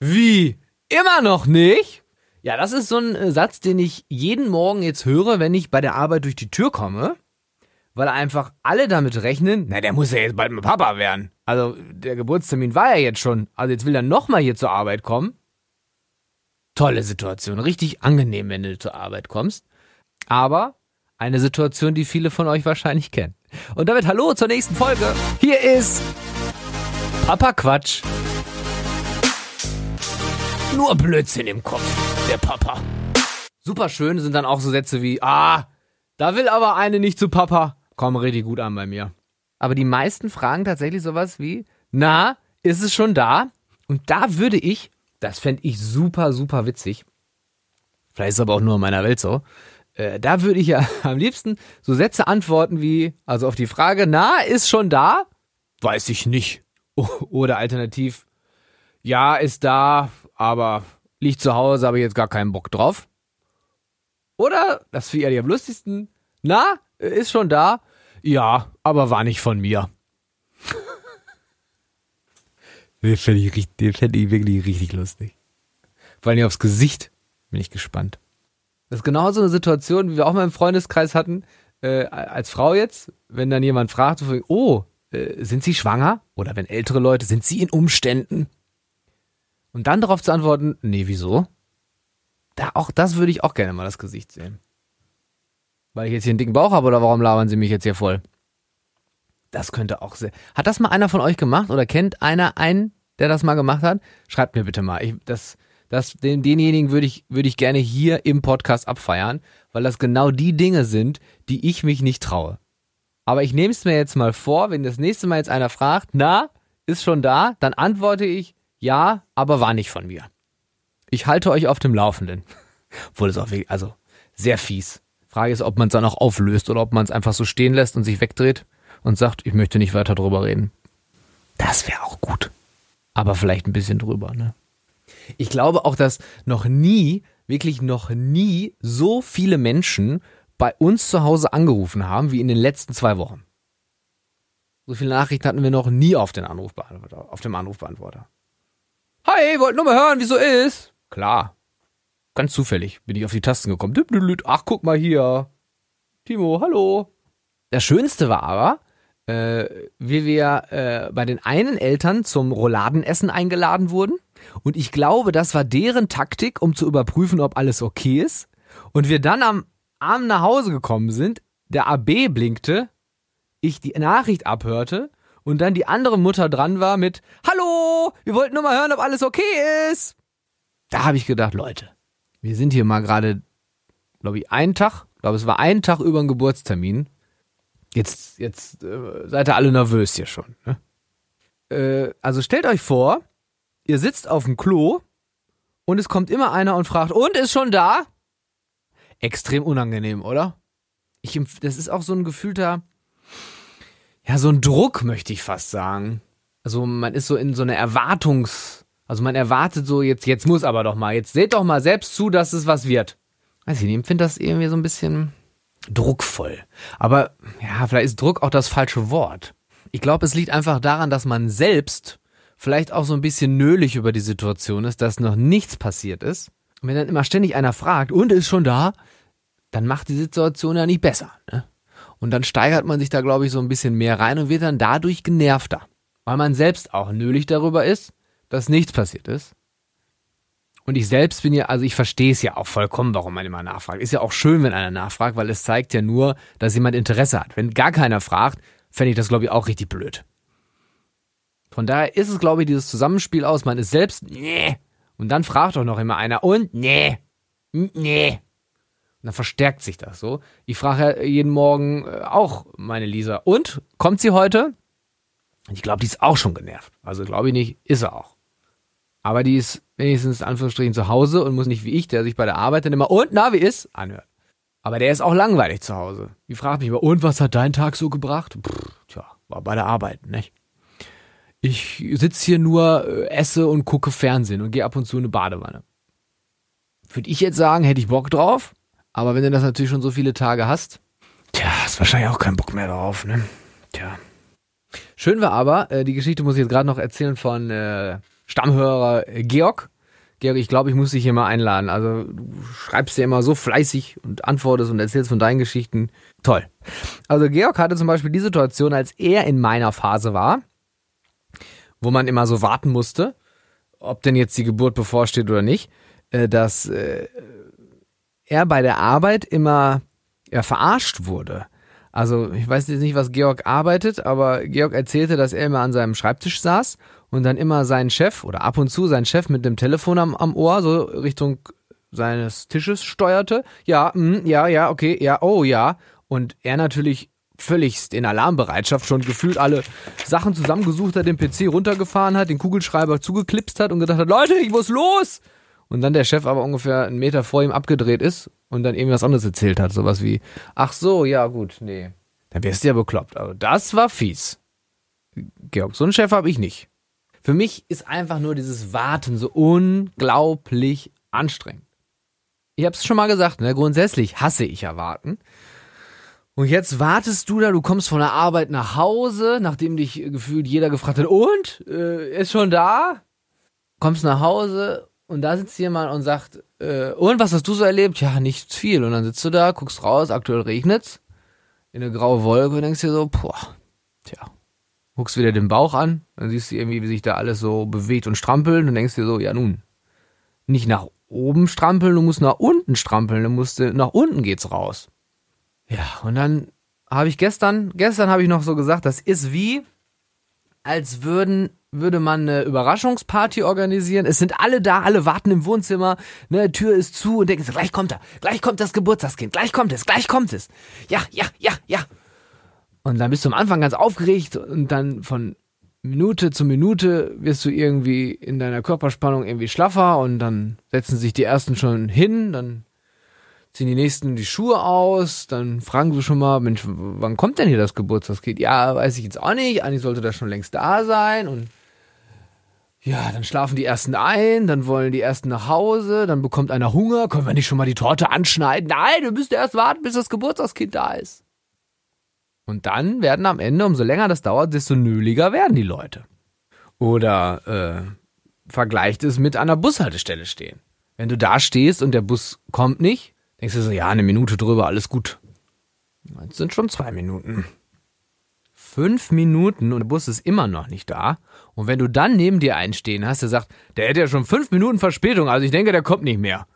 Wie? Immer noch nicht? Ja, das ist so ein äh, Satz, den ich jeden Morgen jetzt höre, wenn ich bei der Arbeit durch die Tür komme, weil einfach alle damit rechnen, na, der muss ja jetzt bald mit Papa werden. Also, der Geburtstermin war ja jetzt schon. Also, jetzt will er nochmal hier zur Arbeit kommen. Tolle Situation. Richtig angenehm, wenn du zur Arbeit kommst. Aber eine Situation, die viele von euch wahrscheinlich kennen. Und damit hallo zur nächsten Folge. Hier ist Papa Quatsch. Nur Blödsinn im Kopf, der Papa. Super schön sind dann auch so Sätze wie, ah, da will aber eine nicht zu Papa. Kommen richtig gut an bei mir. Aber die meisten fragen tatsächlich sowas wie, na, ist es schon da? Und da würde ich, das fände ich super, super witzig. Vielleicht ist es aber auch nur in meiner Welt so. Äh, da würde ich ja am liebsten so Sätze antworten wie, also auf die Frage, na, ist schon da? Weiß ich nicht. Oder alternativ, ja, ist da, aber liegt zu Hause, habe ich jetzt gar keinen Bock drauf. Oder, das finde ich am lustigsten, na, ist schon da? Ja, aber war nicht von mir. den fände ich, fänd ich wirklich richtig lustig. Vor allem aufs Gesicht bin ich gespannt. Das ist genau so eine Situation, wie wir auch mal im Freundeskreis hatten, äh, als Frau jetzt, wenn dann jemand fragt, oh, äh, sind Sie schwanger? Oder wenn ältere Leute, sind Sie in Umständen? Und dann darauf zu antworten, nee, wieso? Da auch, das würde ich auch gerne mal das Gesicht sehen. Weil ich jetzt hier einen dicken Bauch habe oder warum labern Sie mich jetzt hier voll? Das könnte auch sehr. Hat das mal einer von euch gemacht oder kennt einer einen, der das mal gemacht hat? Schreibt mir bitte mal. Ich, das, das, den, denjenigen würde ich, würde ich gerne hier im Podcast abfeiern, weil das genau die Dinge sind, die ich mich nicht traue. Aber ich nehme es mir jetzt mal vor, wenn das nächste Mal jetzt einer fragt, na, ist schon da, dann antworte ich, ja, aber war nicht von mir. Ich halte euch auf dem Laufenden. Obwohl es auch wirklich, also sehr fies. Frage ist, ob man es dann auch auflöst oder ob man es einfach so stehen lässt und sich wegdreht und sagt, ich möchte nicht weiter drüber reden. Das wäre auch gut. Aber vielleicht ein bisschen drüber, ne? Ich glaube auch, dass noch nie, wirklich noch nie so viele Menschen bei uns zu Hause angerufen haben wie in den letzten zwei Wochen. So viele Nachrichten hatten wir noch nie auf, den Anrufbeantworter, auf dem Anrufbeantworter. Hi, wollt nur mal hören, wie so ist. Klar. Ganz zufällig bin ich auf die Tasten gekommen. Ach, guck mal hier. Timo, hallo. Das Schönste war aber, äh, wie wir äh, bei den einen Eltern zum Rouladenessen eingeladen wurden. Und ich glaube, das war deren Taktik, um zu überprüfen, ob alles okay ist. Und wir dann am Abend nach Hause gekommen sind, der AB blinkte, ich die Nachricht abhörte und dann die andere Mutter dran war mit Hallo, wir wollten nur mal hören, ob alles okay ist. Da habe ich gedacht, Leute, wir sind hier mal gerade, glaube ich, einen Tag, glaube es war ein Tag über den Geburtstermin. Jetzt, jetzt äh, seid ihr alle nervös hier schon. Ne? Äh, also stellt euch vor, ihr sitzt auf dem Klo und es kommt immer einer und fragt, und ist schon da? Extrem unangenehm, oder? Ich, das ist auch so ein gefühlter, ja, so ein Druck, möchte ich fast sagen. Also man ist so in so einer Erwartungs, also man erwartet so, jetzt, jetzt muss aber doch mal, jetzt seht doch mal selbst zu, dass es was wird. Weiß ich nicht, ich finde das irgendwie so ein bisschen druckvoll. Aber ja, vielleicht ist Druck auch das falsche Wort. Ich glaube, es liegt einfach daran, dass man selbst vielleicht auch so ein bisschen nölig über die Situation ist, dass noch nichts passiert ist. Und wenn dann immer ständig einer fragt, und ist schon da, dann macht die Situation ja nicht besser. Ne? Und dann steigert man sich da, glaube ich, so ein bisschen mehr rein und wird dann dadurch genervter. Weil man selbst auch nölig darüber ist, dass nichts passiert ist. Und ich selbst bin ja, also ich verstehe es ja auch vollkommen, warum man immer nachfragt. Ist ja auch schön, wenn einer nachfragt, weil es zeigt ja nur, dass jemand Interesse hat. Wenn gar keiner fragt, fände ich das, glaube ich, auch richtig blöd. Von daher ist es, glaube ich, dieses Zusammenspiel aus, man ist selbst, nee, und dann fragt doch noch immer einer, und, nee, nee, dann verstärkt sich das so. Ich frage ja jeden Morgen äh, auch meine Lisa, und? Kommt sie heute? Ich glaube, die ist auch schon genervt. Also glaube ich nicht, ist er auch. Aber die ist wenigstens in Anführungsstrichen zu Hause und muss nicht wie ich, der sich bei der Arbeit dann immer, und, na, wie ist? anhört. Aber der ist auch langweilig zu Hause. Die fragt mich immer, und was hat dein Tag so gebracht? Pff, tja, war bei der Arbeit, nicht? Ich sitze hier nur, äh, esse und gucke Fernsehen und gehe ab und zu in eine Badewanne. Würde ich jetzt sagen, hätte ich Bock drauf? Aber wenn du das natürlich schon so viele Tage hast, tja, hast wahrscheinlich auch keinen Bock mehr drauf, ne? Tja. Schön war aber, äh, die Geschichte muss ich jetzt gerade noch erzählen von äh, Stammhörer Georg. Georg, ich glaube, ich muss dich hier mal einladen. Also du schreibst ja immer so fleißig und antwortest und erzählst von deinen Geschichten. Toll. Also Georg hatte zum Beispiel die Situation, als er in meiner Phase war, wo man immer so warten musste, ob denn jetzt die Geburt bevorsteht oder nicht, äh, dass äh, er bei der Arbeit immer verarscht wurde. Also ich weiß jetzt nicht, was Georg arbeitet, aber Georg erzählte, dass er immer an seinem Schreibtisch saß und dann immer seinen Chef oder ab und zu seinen Chef mit dem Telefon am, am Ohr so Richtung seines Tisches steuerte. Ja, mh, ja, ja, okay, ja, oh ja. Und er natürlich völligst in Alarmbereitschaft schon gefühlt alle Sachen zusammengesucht hat, den PC runtergefahren hat, den Kugelschreiber zugeklipst hat und gedacht hat, Leute, ich muss los! Und dann der Chef aber ungefähr einen Meter vor ihm abgedreht ist und dann irgendwas anderes erzählt hat. Sowas wie, ach so, ja gut, nee. Dann wärst du ja bekloppt. Also das war fies. Georg, so einen Chef habe ich nicht. Für mich ist einfach nur dieses Warten so unglaublich anstrengend. Ich habe es schon mal gesagt, ne? grundsätzlich hasse ich ja Warten. Und jetzt wartest du da, du kommst von der Arbeit nach Hause, nachdem dich gefühlt jeder gefragt hat, und? Äh, ist schon da? Kommst nach Hause und da sitzt jemand und sagt, äh, und was hast du so erlebt? Ja, nicht viel. Und dann sitzt du da, guckst raus, aktuell regnet's, in eine graue Wolke und denkst dir so, boah, tja. Guckst wieder den Bauch an, dann siehst du irgendwie, wie sich da alles so bewegt und strampelt und denkst dir so, ja nun, nicht nach oben strampeln, du musst nach unten strampeln, du musst, nach unten geht's raus. Ja, und dann habe ich gestern, gestern habe ich noch so gesagt, das ist wie, als würden würde man eine Überraschungsparty organisieren. Es sind alle da, alle warten im Wohnzimmer, ne, Tür ist zu und denken gleich kommt er, gleich kommt das Geburtstagskind, gleich kommt es, gleich kommt es. Ja, ja, ja, ja. Und dann bist du am Anfang ganz aufgeregt und dann von Minute zu Minute wirst du irgendwie in deiner Körperspannung irgendwie schlaffer und dann setzen sich die ersten schon hin, dann ziehen die nächsten die Schuhe aus, dann fragen wir schon mal, Mensch, wann kommt denn hier das Geburtstagskind? Ja, weiß ich jetzt auch nicht, eigentlich sollte das schon längst da sein und ja, dann schlafen die ersten ein, dann wollen die ersten nach Hause, dann bekommt einer Hunger, können wir nicht schon mal die Torte anschneiden? Nein, wir müssen erst warten, bis das Geburtstagskind da ist. Und dann werden am Ende, umso länger das dauert, desto nöliger werden die Leute. Oder äh, vergleicht es mit einer Bushaltestelle stehen. Wenn du da stehst und der Bus kommt nicht, denkst du so, ja, eine Minute drüber, alles gut. Jetzt sind schon zwei Minuten fünf Minuten und der Bus ist immer noch nicht da. Und wenn du dann neben dir einstehen hast, der sagt, der hätte ja schon fünf Minuten Verspätung, also ich denke, der kommt nicht mehr.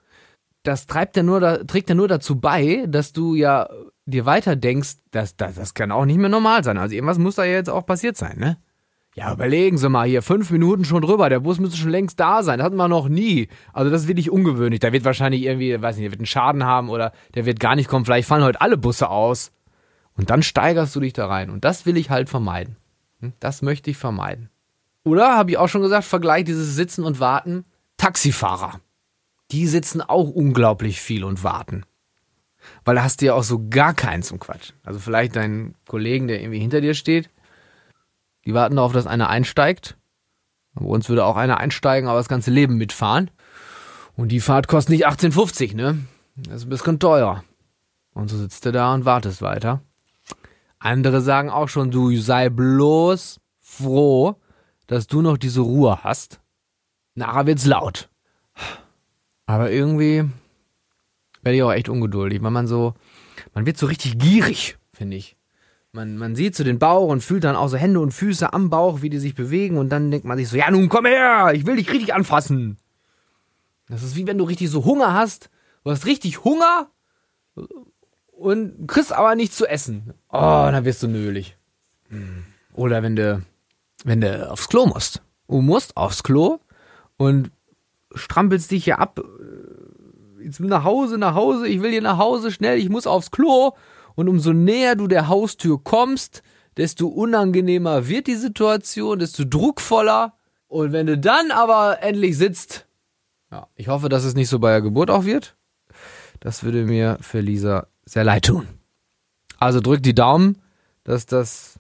Das treibt ja nur, trägt ja nur dazu bei, dass du ja dir weiter denkst, dass, dass, das kann auch nicht mehr normal sein. Also irgendwas muss da ja jetzt auch passiert sein, ne? Ja, überlegen Sie mal hier, fünf Minuten schon drüber, der Bus müsste schon längst da sein. Das hatten wir noch nie. Also das ist wirklich ungewöhnlich. Da wird wahrscheinlich irgendwie, weiß nicht, der wird einen Schaden haben oder der wird gar nicht kommen. Vielleicht fallen heute alle Busse aus. Und dann steigerst du dich da rein. Und das will ich halt vermeiden. Hm? Das möchte ich vermeiden. Oder, habe ich auch schon gesagt, Vergleich dieses Sitzen und Warten. Taxifahrer. Die sitzen auch unglaublich viel und warten. Weil da hast du ja auch so gar keinen zum Quatsch. Also vielleicht deinen Kollegen, der irgendwie hinter dir steht. Die warten darauf, dass einer einsteigt. Bei uns würde auch einer einsteigen, aber das ganze Leben mitfahren. Und die Fahrt kostet nicht 18,50, ne? Das ist ein bisschen teuer. Und so sitzt du da und wartest weiter. Andere sagen auch schon, du sei bloß froh, dass du noch diese Ruhe hast. Nachher wird's laut. Aber irgendwie werde ich auch echt ungeduldig, weil man so, man wird so richtig gierig, finde ich. Man, man sieht so den Bauch und fühlt dann auch so Hände und Füße am Bauch, wie die sich bewegen und dann denkt man sich so, ja nun komm her, ich will dich richtig anfassen. Das ist wie wenn du richtig so Hunger hast. Du hast richtig Hunger und kriegst aber nichts zu essen. Oh, dann wirst du nölig. Oder wenn du, wenn du aufs Klo musst. Du musst aufs Klo und strampelst dich hier ab. Jetzt nach Hause, nach Hause, ich will hier nach Hause, schnell, ich muss aufs Klo. Und umso näher du der Haustür kommst, desto unangenehmer wird die Situation, desto druckvoller. Und wenn du dann aber endlich sitzt, ja, ich hoffe, dass es nicht so bei der Geburt auch wird. Das würde mir für Lisa sehr leid tun. Also drück die Daumen, dass das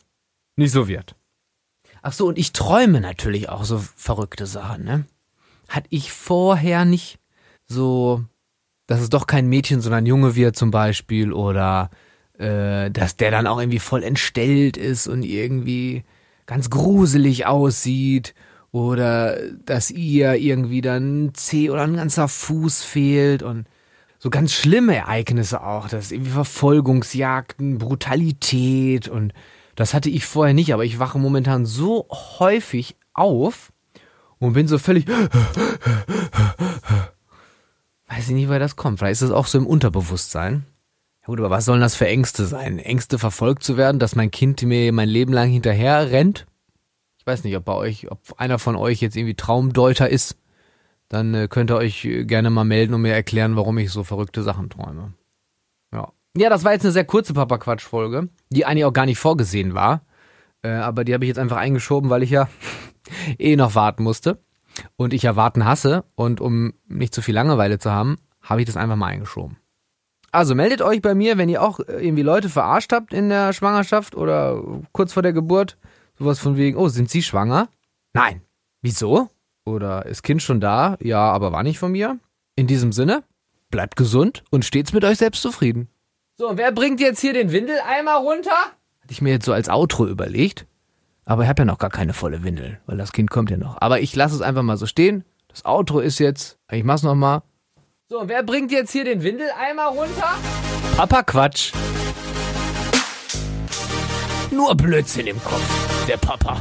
nicht so wird. Ach so, und ich träume natürlich auch so verrückte Sachen, ne? Hatte ich vorher nicht so, dass es doch kein Mädchen, sondern Junge wird zum Beispiel oder äh, dass der dann auch irgendwie voll entstellt ist und irgendwie ganz gruselig aussieht oder dass ihr irgendwie dann Zeh oder ein ganzer Fuß fehlt und so ganz schlimme Ereignisse auch, das irgendwie Verfolgungsjagden, Brutalität und das hatte ich vorher nicht, aber ich wache momentan so häufig auf und bin so völlig weiß ich nicht, woher das kommt. Vielleicht ist das auch so im Unterbewusstsein. Ja gut, aber was sollen das für Ängste sein? Ängste verfolgt zu werden, dass mein Kind mir mein Leben lang hinterher rennt? Ich weiß nicht, ob bei euch, ob einer von euch jetzt irgendwie Traumdeuter ist. Dann äh, könnt ihr euch gerne mal melden und mir erklären, warum ich so verrückte Sachen träume. Ja. Ja, das war jetzt eine sehr kurze Papa-Quatsch-Folge, die eigentlich auch gar nicht vorgesehen war. Äh, aber die habe ich jetzt einfach eingeschoben, weil ich ja eh noch warten musste. Und ich ja warten hasse. Und um nicht zu viel Langeweile zu haben, habe ich das einfach mal eingeschoben. Also meldet euch bei mir, wenn ihr auch irgendwie Leute verarscht habt in der Schwangerschaft oder kurz vor der Geburt. Sowas von wegen, oh, sind Sie schwanger? Nein. Wieso? Oder ist Kind schon da? Ja, aber war nicht von mir. In diesem Sinne, bleibt gesund und stets mit euch selbst zufrieden. So, und wer bringt jetzt hier den Windeleimer runter? Hatte ich mir jetzt so als Outro überlegt. Aber ich habe ja noch gar keine volle Windel, weil das Kind kommt ja noch. Aber ich lasse es einfach mal so stehen. Das Outro ist jetzt, ich mach's noch mal. So, wer bringt jetzt hier den Windeleimer runter? Papa Quatsch. Nur Blödsinn im Kopf, der Papa.